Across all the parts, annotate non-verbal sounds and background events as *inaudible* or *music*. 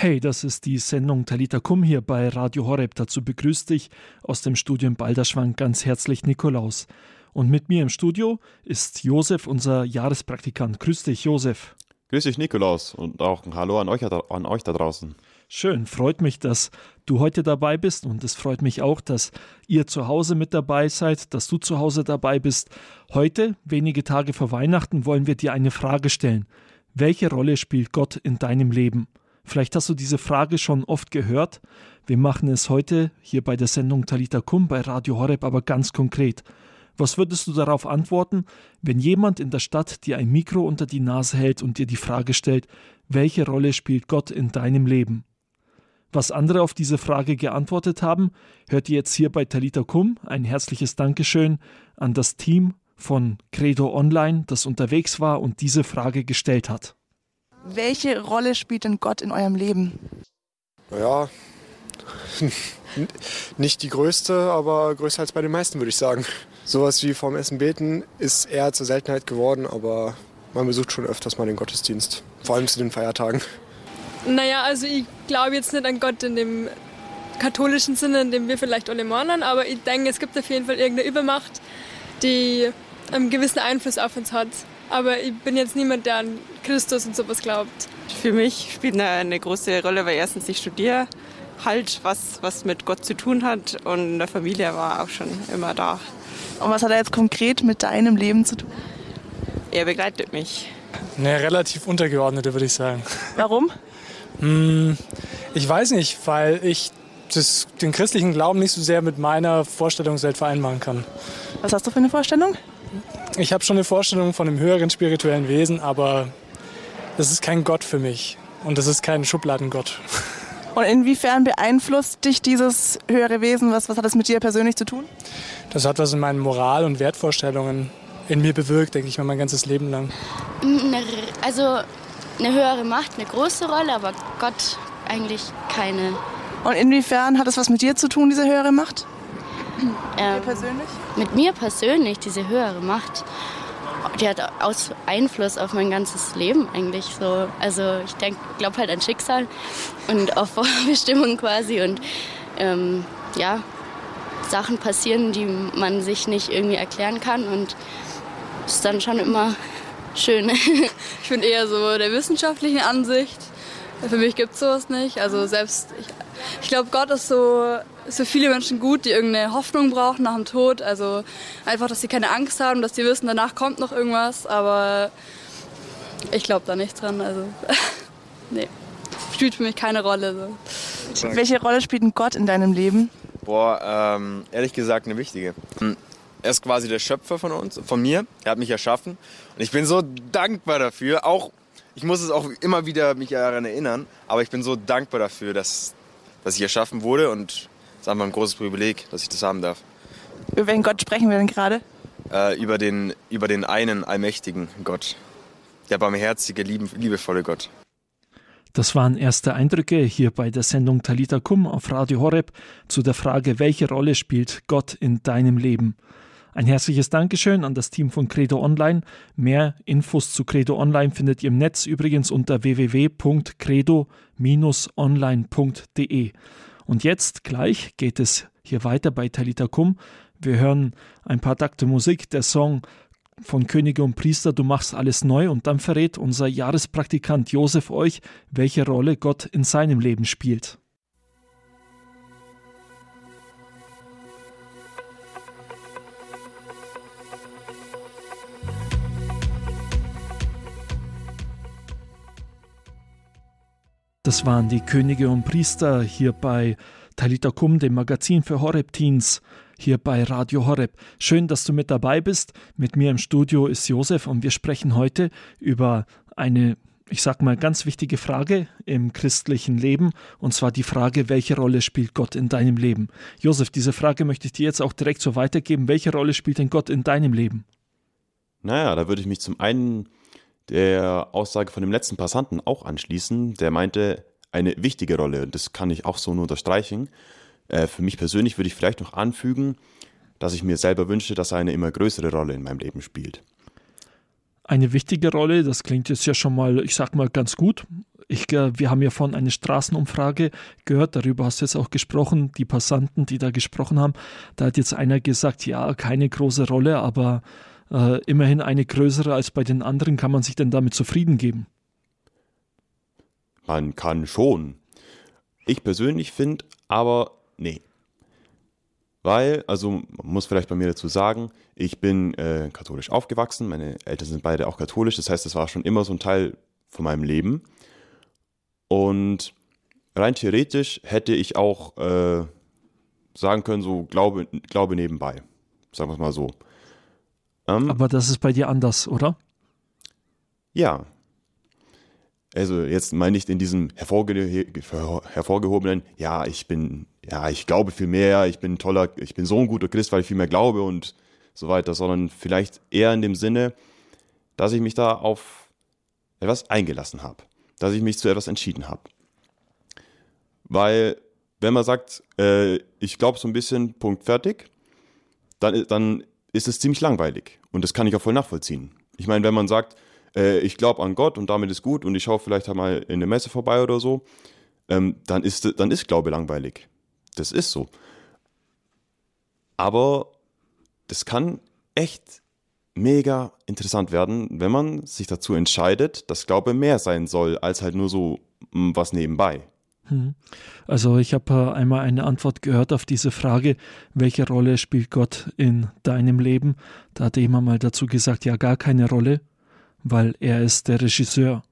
Hey, das ist die Sendung Talita Kum hier bei Radio Horeb. Dazu begrüßt dich aus dem Studio in Balderschwang ganz herzlich Nikolaus. Und mit mir im Studio ist Josef, unser Jahrespraktikant. Grüß dich, Josef. Grüß dich, Nikolaus, und auch ein Hallo an euch, an euch da draußen. Schön, freut mich, dass du heute dabei bist und es freut mich auch, dass ihr zu Hause mit dabei seid, dass du zu Hause dabei bist. Heute, wenige Tage vor Weihnachten, wollen wir dir eine Frage stellen. Welche Rolle spielt Gott in deinem Leben? Vielleicht hast du diese Frage schon oft gehört. Wir machen es heute hier bei der Sendung Talita Kum bei Radio Horeb aber ganz konkret. Was würdest du darauf antworten, wenn jemand in der Stadt dir ein Mikro unter die Nase hält und dir die Frage stellt, welche Rolle spielt Gott in deinem Leben? Was andere auf diese Frage geantwortet haben, hört ihr jetzt hier bei Talita Kum. Ein herzliches Dankeschön an das Team von Credo Online, das unterwegs war und diese Frage gestellt hat. Welche Rolle spielt denn Gott in eurem Leben? Ja, *laughs* nicht die größte, aber größer als bei den meisten, würde ich sagen. Sowas wie vorm Essen beten ist eher zur Seltenheit geworden, aber man besucht schon öfters mal den Gottesdienst. Vor allem zu den Feiertagen. Naja, also ich glaube jetzt nicht an Gott in dem katholischen Sinne, in dem wir vielleicht alle meinen, aber ich denke, es gibt auf jeden Fall irgendeine Übermacht, die einen gewissen Einfluss auf uns hat. Aber ich bin jetzt niemand, der an Christus und sowas glaubt. Für mich spielt eine, eine große Rolle, weil erstens ich studiere halt was, was mit Gott zu tun hat und in der Familie war auch schon immer da. Und was hat er jetzt konkret mit deinem Leben zu tun? Er begleitet mich. Eine relativ untergeordnete, würde ich sagen. *laughs* Warum? Hm, ich weiß nicht, weil ich das, den christlichen Glauben nicht so sehr mit meiner Vorstellungswelt vereinbaren kann. Was hast du für eine Vorstellung? Ich habe schon eine Vorstellung von einem höheren spirituellen Wesen, aber das ist kein Gott für mich. Und das ist kein Schubladengott. *laughs* Und inwiefern beeinflusst dich dieses höhere Wesen? Was, was hat das mit dir persönlich zu tun? Das hat was in meinen Moral- und Wertvorstellungen in mir bewirkt, denke ich mal, mein ganzes Leben lang. Also eine höhere Macht, eine große Rolle, aber Gott eigentlich keine. Und inwiefern hat das was mit dir zu tun, diese höhere Macht? Ähm, mit persönlich? Mit mir persönlich, diese höhere Macht. Die hat aus Einfluss auf mein ganzes Leben eigentlich so. Also ich glaube halt an Schicksal und auf *laughs* Vorbestimmung quasi und ähm, ja, Sachen passieren, die man sich nicht irgendwie erklären kann und ist dann schon immer schön. *laughs* ich bin eher so der wissenschaftlichen Ansicht. Für mich gibt es sowas nicht. Also selbst, ich, ich glaube, Gott ist so ist für viele Menschen gut, die irgendeine Hoffnung brauchen nach dem Tod. Also einfach, dass sie keine Angst haben, dass sie wissen, danach kommt noch irgendwas. Aber ich glaube da nicht dran. Also *laughs* nee, spielt für mich keine Rolle. So. Welche Rolle spielt ein Gott in deinem Leben? Boah, ähm, ehrlich gesagt eine wichtige. Er ist quasi der Schöpfer von uns, von mir. Er hat mich erschaffen. Und ich bin so dankbar dafür. Auch, ich muss es auch immer wieder mich daran erinnern, aber ich bin so dankbar dafür, dass, dass ich erschaffen wurde und ist einfach ein großes Privileg, dass ich das haben darf. Über welchen Gott sprechen wir denn gerade? Äh, über, den, über den einen allmächtigen Gott. Der barmherzige, liebevolle Gott. Das waren erste Eindrücke hier bei der Sendung Talita Kum auf Radio Horeb zu der Frage, welche Rolle spielt Gott in deinem Leben? Ein herzliches Dankeschön an das Team von Credo Online. Mehr Infos zu Credo Online findet ihr im Netz übrigens unter www.credo-online.de. Und jetzt gleich geht es hier weiter bei Talita Kum. Wir hören ein paar Takte Musik. Der Song von Könige und Priester, du machst alles neu und dann verrät unser Jahrespraktikant Josef euch, welche Rolle Gott in seinem Leben spielt. Das waren die Könige und Priester hier bei Talita Kum, dem Magazin für Horeb-Teens, hier bei Radio Horeb. Schön, dass du mit dabei bist. Mit mir im Studio ist Josef und wir sprechen heute über eine, ich sag mal, ganz wichtige Frage im christlichen Leben und zwar die Frage, welche Rolle spielt Gott in deinem Leben? Josef, diese Frage möchte ich dir jetzt auch direkt so weitergeben. Welche Rolle spielt denn Gott in deinem Leben? Naja, da würde ich mich zum einen der Aussage von dem letzten Passanten auch anschließen. Der meinte, eine wichtige Rolle, und das kann ich auch so nur unterstreichen. Äh, für mich persönlich würde ich vielleicht noch anfügen, dass ich mir selber wünsche, dass er eine immer größere Rolle in meinem Leben spielt. Eine wichtige Rolle, das klingt jetzt ja schon mal, ich sag mal, ganz gut. ich, äh, wir haben ja vorhin eine Straßenumfrage gehört, darüber hast du jetzt auch gesprochen, die Passanten, die da gesprochen haben. Da hat jetzt einer gesagt, ja, keine große Rolle, aber äh, immerhin eine größere als bei den anderen. Kann man sich denn damit zufrieden geben? Man kann schon. Ich persönlich finde aber, nee. Weil, also man muss vielleicht bei mir dazu sagen, ich bin äh, katholisch aufgewachsen, meine Eltern sind beide auch katholisch, das heißt, das war schon immer so ein Teil von meinem Leben. Und rein theoretisch hätte ich auch äh, sagen können, so Glaube, Glaube nebenbei. Sagen wir es mal so. Ähm, Aber das ist bei dir anders, oder? Ja. Also jetzt meine ich in diesem hervorge hervorgehobenen, ja, ich bin, ja, ich glaube viel mehr, ich bin toller, ich bin so ein guter Christ, weil ich viel mehr glaube und so weiter, sondern vielleicht eher in dem Sinne, dass ich mich da auf etwas eingelassen habe, dass ich mich zu etwas entschieden habe. Weil, wenn man sagt, äh, ich glaube so ein bisschen, Punkt fertig, dann, dann ist es ziemlich langweilig. Und das kann ich auch voll nachvollziehen. Ich meine, wenn man sagt, äh, ich glaube an Gott und damit ist gut und ich schaue vielleicht mal in der Messe vorbei oder so, ähm, dann, ist, dann ist Glaube langweilig. Das ist so. Aber das kann echt mega interessant werden, wenn man sich dazu entscheidet, dass Glaube mehr sein soll, als halt nur so mm, was nebenbei. Hm. Also ich habe äh, einmal eine Antwort gehört auf diese Frage, welche Rolle spielt Gott in deinem Leben? Da hat jemand mal dazu gesagt, ja gar keine Rolle, weil er ist der Regisseur.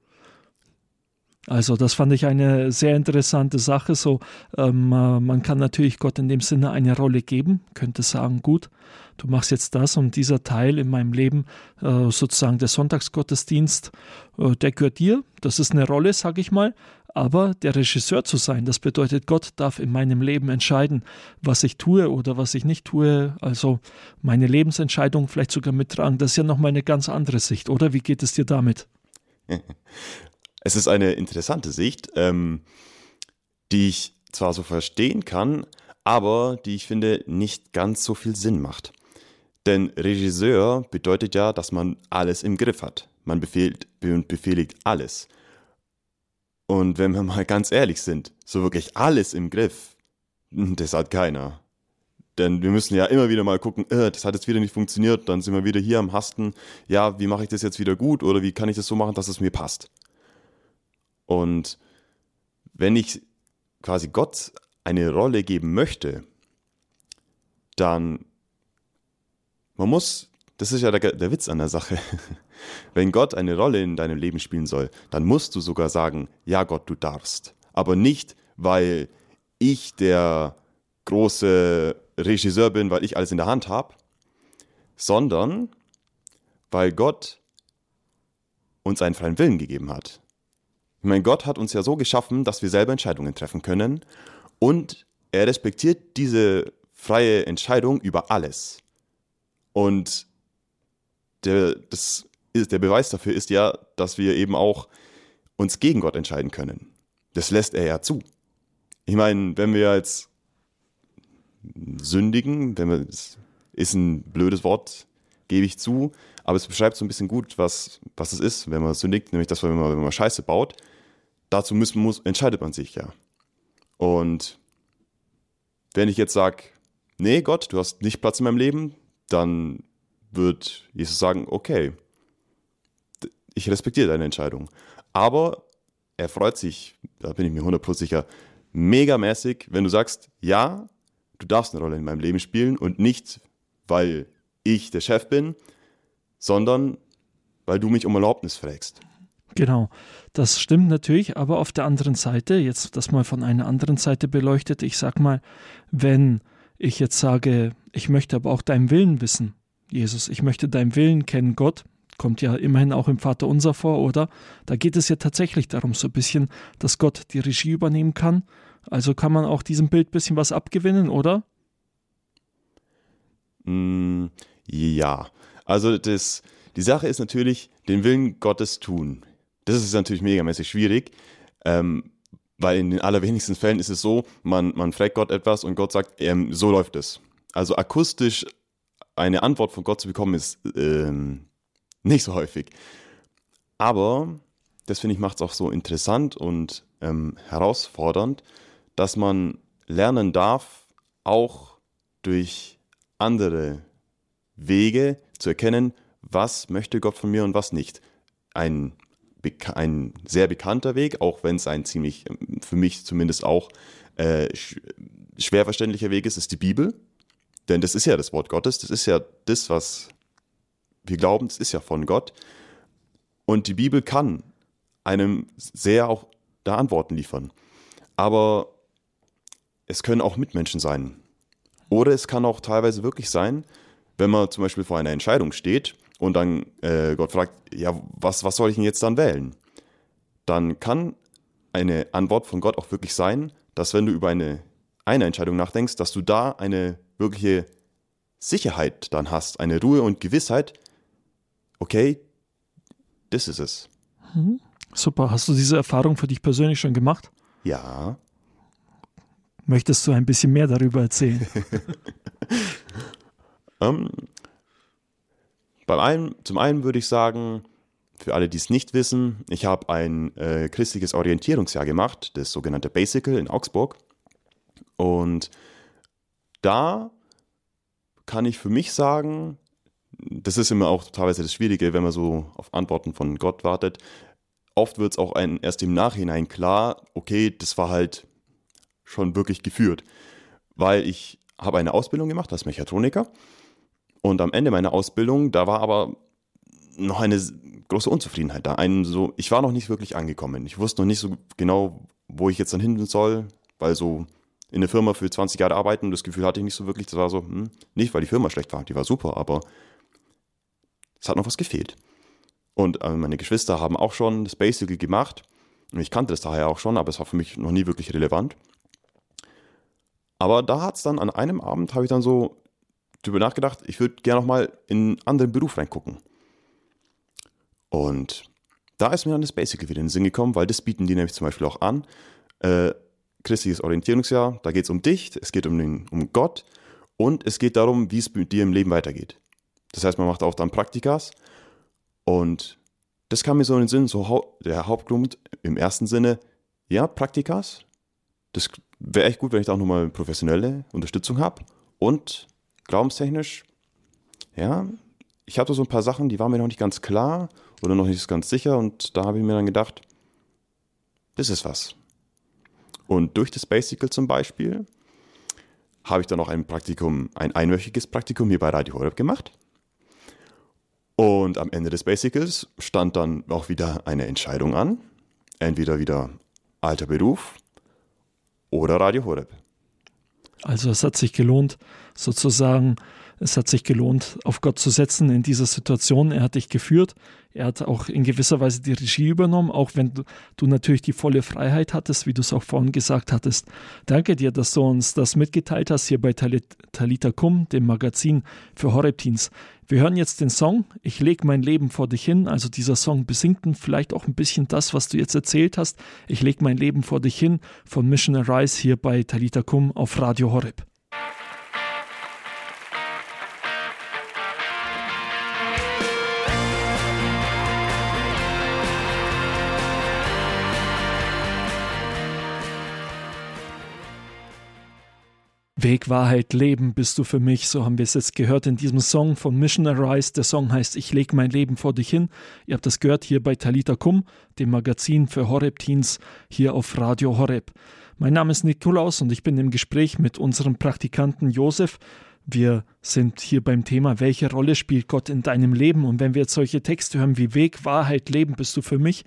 Also das fand ich eine sehr interessante Sache. So, ähm, äh, man kann natürlich Gott in dem Sinne eine Rolle geben, könnte sagen, gut, du machst jetzt das und dieser Teil in meinem Leben, äh, sozusagen der Sonntagsgottesdienst, äh, der gehört dir. Das ist eine Rolle, sage ich mal. Aber der Regisseur zu sein, das bedeutet, Gott darf in meinem Leben entscheiden, was ich tue oder was ich nicht tue. Also meine Lebensentscheidung vielleicht sogar mittragen. Das ist ja nochmal eine ganz andere Sicht, oder? Wie geht es dir damit? *laughs* Es ist eine interessante Sicht, ähm, die ich zwar so verstehen kann, aber die ich finde nicht ganz so viel Sinn macht. Denn Regisseur bedeutet ja, dass man alles im Griff hat. Man befehlt und befehligt alles. Und wenn wir mal ganz ehrlich sind, so wirklich alles im Griff, das hat keiner. Denn wir müssen ja immer wieder mal gucken, äh, das hat jetzt wieder nicht funktioniert, dann sind wir wieder hier am Hasten. Ja, wie mache ich das jetzt wieder gut oder wie kann ich das so machen, dass es mir passt? Und wenn ich quasi Gott eine Rolle geben möchte, dann man muss, das ist ja der, der Witz an der Sache, *laughs* wenn Gott eine Rolle in deinem Leben spielen soll, dann musst du sogar sagen, ja Gott, du darfst. Aber nicht, weil ich der große Regisseur bin, weil ich alles in der Hand habe, sondern weil Gott uns einen freien Willen gegeben hat. Ich meine, Gott hat uns ja so geschaffen, dass wir selber Entscheidungen treffen können und er respektiert diese freie Entscheidung über alles. Und der, das ist, der Beweis dafür ist ja, dass wir eben auch uns gegen Gott entscheiden können. Das lässt er ja zu. Ich meine, wenn wir jetzt sündigen, wenn wir, ist ein blödes Wort, gebe ich zu, aber es beschreibt so ein bisschen gut, was, was es ist, wenn man sündigt, nämlich das, wenn man, wenn man Scheiße baut dazu müssen, muss, entscheidet man sich ja. Und wenn ich jetzt sage, nee, Gott, du hast nicht Platz in meinem Leben, dann wird Jesus sagen, okay, ich respektiere deine Entscheidung. Aber er freut sich, da bin ich mir 100% sicher, megamäßig, wenn du sagst, ja, du darfst eine Rolle in meinem Leben spielen und nicht, weil ich der Chef bin, sondern weil du mich um Erlaubnis fragst. Genau, das stimmt natürlich, aber auf der anderen Seite, jetzt das mal von einer anderen Seite beleuchtet, ich sag mal, wenn ich jetzt sage, ich möchte aber auch deinen Willen wissen, Jesus, ich möchte deinen Willen kennen, Gott, kommt ja immerhin auch im Vater unser vor, oder? Da geht es ja tatsächlich darum, so ein bisschen, dass Gott die Regie übernehmen kann. Also kann man auch diesem Bild ein bisschen was abgewinnen, oder? Mm, ja, also das, die Sache ist natürlich, den Willen Gottes tun. Das ist natürlich megamäßig schwierig, ähm, weil in den allerwenigsten Fällen ist es so, man, man fragt Gott etwas und Gott sagt, ähm, so läuft es. Also akustisch eine Antwort von Gott zu bekommen, ist ähm, nicht so häufig. Aber das finde ich macht es auch so interessant und ähm, herausfordernd, dass man lernen darf, auch durch andere Wege zu erkennen, was möchte Gott von mir und was nicht. Ein, ein sehr bekannter Weg, auch wenn es ein ziemlich, für mich zumindest auch, äh, schwer verständlicher Weg ist, ist die Bibel. Denn das ist ja das Wort Gottes, das ist ja das, was wir glauben, das ist ja von Gott. Und die Bibel kann einem sehr auch da Antworten liefern. Aber es können auch Mitmenschen sein. Oder es kann auch teilweise wirklich sein, wenn man zum Beispiel vor einer Entscheidung steht und dann äh, Gott fragt, ja, was, was soll ich denn jetzt dann wählen? Dann kann eine Antwort von Gott auch wirklich sein, dass wenn du über eine, eine Entscheidung nachdenkst, dass du da eine wirkliche Sicherheit dann hast, eine Ruhe und Gewissheit, okay, das ist es. Mhm. Super. Hast du diese Erfahrung für dich persönlich schon gemacht? Ja. Möchtest du ein bisschen mehr darüber erzählen? *laughs* ähm, beim einen, zum einen würde ich sagen, für alle, die es nicht wissen, ich habe ein äh, christliches Orientierungsjahr gemacht, das sogenannte Basical in Augsburg. Und da kann ich für mich sagen, das ist immer auch teilweise das Schwierige, wenn man so auf Antworten von Gott wartet. Oft wird es auch ein, erst im Nachhinein klar, okay, das war halt schon wirklich geführt. Weil ich habe eine Ausbildung gemacht als Mechatroniker und am Ende meiner Ausbildung, da war aber noch eine große Unzufriedenheit da. Ein so, ich war noch nicht wirklich angekommen. Ich wusste noch nicht so genau, wo ich jetzt dann hin soll, weil so in der Firma für 20 Jahre arbeiten, das Gefühl hatte ich nicht so wirklich. Das war so, hm, nicht weil die Firma schlecht war, die war super, aber es hat noch was gefehlt. Und äh, meine Geschwister haben auch schon das Basic gemacht. Und ich kannte das daher auch schon, aber es war für mich noch nie wirklich relevant. Aber da hat es dann an einem Abend, habe ich dann so drüber nachgedacht, ich würde gerne noch mal in einen anderen Beruf reingucken. Und da ist mir dann das Basic wieder in den Sinn gekommen, weil das bieten die nämlich zum Beispiel auch an. Äh, christliches Orientierungsjahr, da geht es um dich, es geht um, den, um Gott und es geht darum, wie es mit dir im Leben weitergeht. Das heißt, man macht auch dann Praktikas und das kam mir so in den Sinn, so der Hauptgrund im ersten Sinne, ja, Praktikas, das wäre echt gut, wenn ich da auch nochmal professionelle Unterstützung habe und glaubenstechnisch, ja, ich hatte so ein paar Sachen, die waren mir noch nicht ganz klar oder noch nicht ganz sicher und da habe ich mir dann gedacht, das ist was. Und durch das Basical zum Beispiel habe ich dann auch ein Praktikum, ein einwöchiges Praktikum hier bei Radio Horeb gemacht. Und am Ende des Basicals stand dann auch wieder eine Entscheidung an. Entweder wieder alter Beruf oder Radio Horeb. Also es hat sich gelohnt, sozusagen, es hat sich gelohnt, auf Gott zu setzen in dieser Situation. Er hat dich geführt. Er hat auch in gewisser Weise die Regie übernommen, auch wenn du, du natürlich die volle Freiheit hattest, wie du es auch vorhin gesagt hattest. Danke dir, dass du uns das mitgeteilt hast hier bei Talit, Talita Kum, dem Magazin für Horeb-Teens. Wir hören jetzt den Song Ich leg mein Leben vor dich hin. Also dieser Song besingt vielleicht auch ein bisschen das, was du jetzt erzählt hast. Ich leg mein Leben vor dich hin von Mission Arise hier bei Talita Kum auf Radio Horeb. Weg, Wahrheit, Leben bist du für mich, so haben wir es jetzt gehört in diesem Song von Mission Arise. Der Song heißt Ich leg mein Leben vor dich hin. Ihr habt das gehört hier bei Talita Kum, dem Magazin für Horeb Teens hier auf Radio Horeb. Mein Name ist Nikolaus und ich bin im Gespräch mit unserem Praktikanten Josef. Wir sind hier beim Thema, welche Rolle spielt Gott in deinem Leben? Und wenn wir jetzt solche Texte hören wie Weg, Wahrheit, Leben bist du für mich,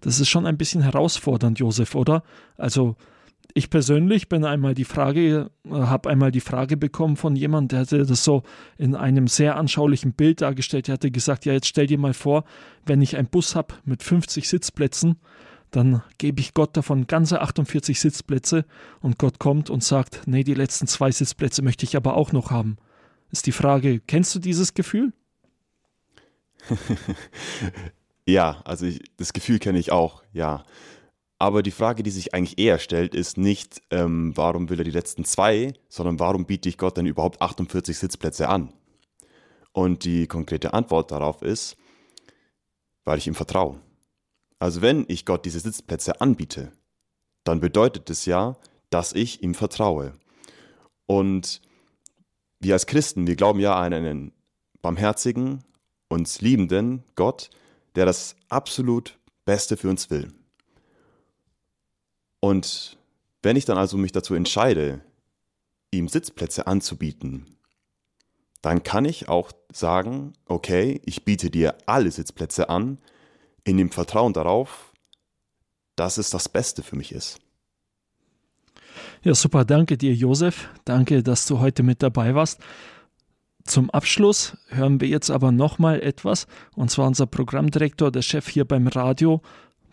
das ist schon ein bisschen herausfordernd, Josef, oder? Also, ich persönlich bin einmal die Frage, äh, habe einmal die Frage bekommen von jemandem, der hatte das so in einem sehr anschaulichen Bild dargestellt. Der hatte gesagt, ja, jetzt stell dir mal vor, wenn ich einen Bus habe mit 50 Sitzplätzen, dann gebe ich Gott davon ganze 48 Sitzplätze und Gott kommt und sagt, nee, die letzten zwei Sitzplätze möchte ich aber auch noch haben. Ist die Frage, kennst du dieses Gefühl? *laughs* ja, also ich, das Gefühl kenne ich auch, ja. Aber die Frage, die sich eigentlich eher stellt, ist nicht, ähm, warum will er die letzten zwei, sondern warum biete ich Gott denn überhaupt 48 Sitzplätze an? Und die konkrete Antwort darauf ist, weil ich ihm vertraue. Also wenn ich Gott diese Sitzplätze anbiete, dann bedeutet es ja, dass ich ihm vertraue. Und wir als Christen, wir glauben ja an einen barmherzigen, uns liebenden Gott, der das absolut Beste für uns will. Und wenn ich dann also mich dazu entscheide, ihm Sitzplätze anzubieten, dann kann ich auch sagen, okay, ich biete dir alle Sitzplätze an, in dem Vertrauen darauf, dass es das Beste für mich ist. Ja, super. Danke dir, Josef. Danke, dass du heute mit dabei warst. Zum Abschluss hören wir jetzt aber nochmal etwas, und zwar unser Programmdirektor, der Chef hier beim Radio,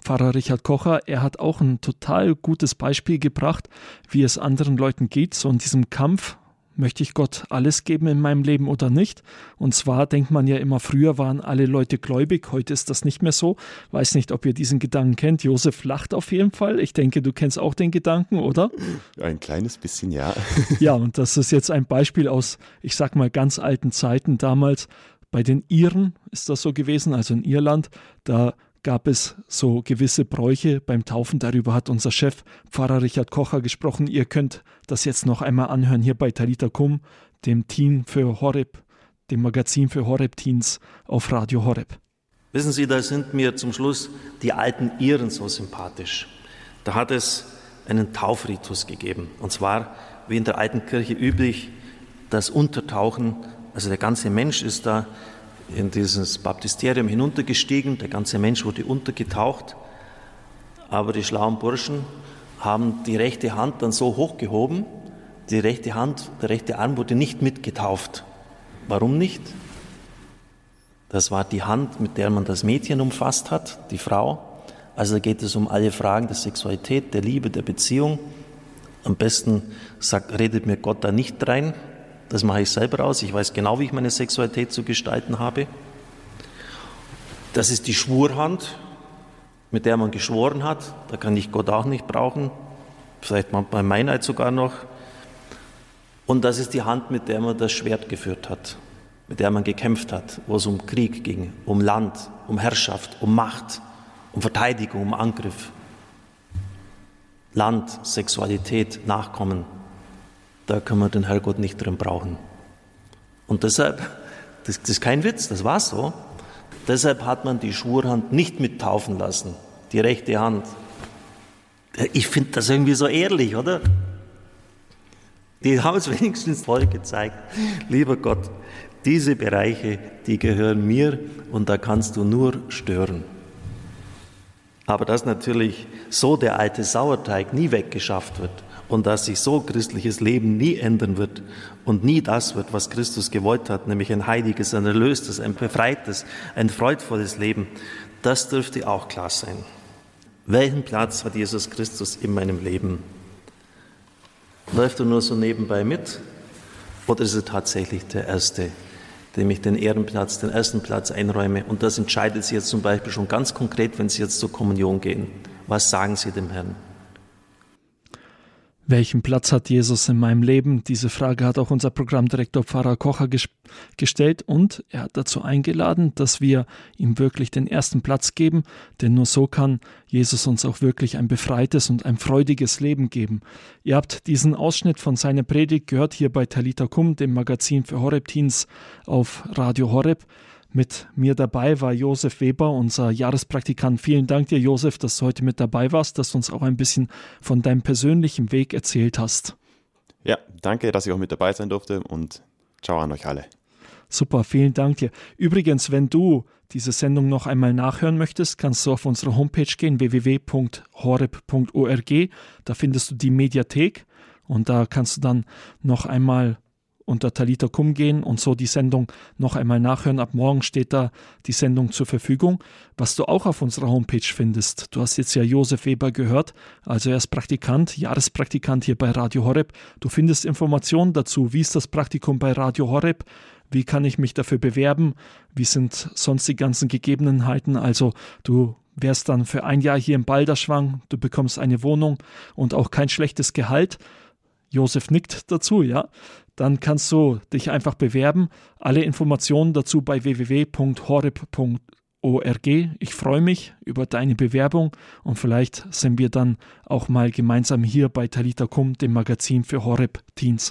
Pfarrer Richard Kocher. Er hat auch ein total gutes Beispiel gebracht, wie es anderen Leuten geht, so in diesem Kampf möchte ich Gott alles geben in meinem Leben oder nicht? Und zwar denkt man ja immer, früher waren alle Leute gläubig, heute ist das nicht mehr so. Weiß nicht, ob ihr diesen Gedanken kennt. Josef lacht auf jeden Fall. Ich denke, du kennst auch den Gedanken, oder? Ein kleines bisschen, ja. ja, *laughs* und das ist jetzt ein Beispiel aus, ich sag mal, ganz alten Zeiten. Damals bei den Iren ist das so gewesen, also in Irland. Da gab es so gewisse Bräuche beim Taufen. Darüber hat unser Chef Pfarrer Richard Kocher gesprochen. Ihr könnt das jetzt noch einmal anhören hier bei Talita Kum, dem Teen für Horeb, dem Magazin für Horeb-Teens auf Radio Horeb. Wissen Sie, da sind mir zum Schluss die alten Iren so sympathisch. Da hat es einen Taufritus gegeben. Und zwar, wie in der alten Kirche üblich, das Untertauchen, also der ganze Mensch ist da in dieses Baptisterium hinuntergestiegen, der ganze Mensch wurde untergetaucht, aber die schlauen Burschen haben die rechte Hand dann so hochgehoben, die rechte Hand, der rechte Arm wurde nicht mitgetauft. Warum nicht? Das war die Hand, mit der man das Mädchen umfasst hat, die Frau. Also geht es um alle Fragen der Sexualität, der Liebe, der Beziehung. Am besten sagt, redet mir Gott da nicht rein, das mache ich selber aus. Ich weiß genau, wie ich meine Sexualität zu gestalten habe. Das ist die Schwurhand, mit der man geschworen hat. Da kann ich Gott auch nicht brauchen. Vielleicht manchmal Meinheit sogar noch. Und das ist die Hand, mit der man das Schwert geführt hat, mit der man gekämpft hat, wo es um Krieg ging, um Land, um Herrschaft, um Macht, um Verteidigung, um Angriff. Land, Sexualität, Nachkommen da kann man den Herrgott nicht drin brauchen. Und deshalb, das, das ist kein Witz, das war so. Deshalb hat man die Schwurhand nicht mittaufen lassen, die rechte Hand. Ich finde das irgendwie so ehrlich, oder? Die haben es *laughs* wenigstens voll gezeigt. Lieber Gott, diese Bereiche, die gehören mir und da kannst du nur stören. Aber dass natürlich so der alte Sauerteig nie weggeschafft wird, und dass sich so christliches Leben nie ändern wird und nie das wird, was Christus gewollt hat, nämlich ein heiliges, ein erlöstes, ein befreites, ein freudvolles Leben, das dürfte auch klar sein. Welchen Platz hat Jesus Christus in meinem Leben? Läuft er nur so nebenbei mit oder ist er tatsächlich der Erste, dem ich den Ehrenplatz, den ersten Platz einräume? Und das entscheidet Sie jetzt zum Beispiel schon ganz konkret, wenn Sie jetzt zur Kommunion gehen. Was sagen Sie dem Herrn? Welchen Platz hat Jesus in meinem Leben? Diese Frage hat auch unser Programmdirektor Pfarrer Kocher ges gestellt und er hat dazu eingeladen, dass wir ihm wirklich den ersten Platz geben, denn nur so kann Jesus uns auch wirklich ein befreites und ein freudiges Leben geben. Ihr habt diesen Ausschnitt von seiner Predigt gehört hier bei Talita Kum, dem Magazin für Horeb Teens auf Radio Horeb. Mit mir dabei war Josef Weber, unser Jahrespraktikant. Vielen Dank dir, Josef, dass du heute mit dabei warst, dass du uns auch ein bisschen von deinem persönlichen Weg erzählt hast. Ja, danke, dass ich auch mit dabei sein durfte und ciao an euch alle. Super, vielen Dank dir. Übrigens, wenn du diese Sendung noch einmal nachhören möchtest, kannst du auf unsere Homepage gehen, www.horeb.org. Da findest du die Mediathek und da kannst du dann noch einmal unter Talita Kum gehen und so die Sendung noch einmal nachhören. Ab morgen steht da die Sendung zur Verfügung. Was du auch auf unserer Homepage findest, du hast jetzt ja Josef Weber gehört, also er ist Praktikant, Jahrespraktikant hier bei Radio Horeb. Du findest Informationen dazu, wie ist das Praktikum bei Radio Horeb, wie kann ich mich dafür bewerben, wie sind sonst die ganzen Gegebenheiten. Also du wärst dann für ein Jahr hier im Balderschwang, du bekommst eine Wohnung und auch kein schlechtes Gehalt. Josef nickt dazu, ja dann kannst du dich einfach bewerben. Alle Informationen dazu bei www.horeb.org Ich freue mich über deine Bewerbung und vielleicht sind wir dann auch mal gemeinsam hier bei Talita Kum, dem Magazin für Horeb Teens.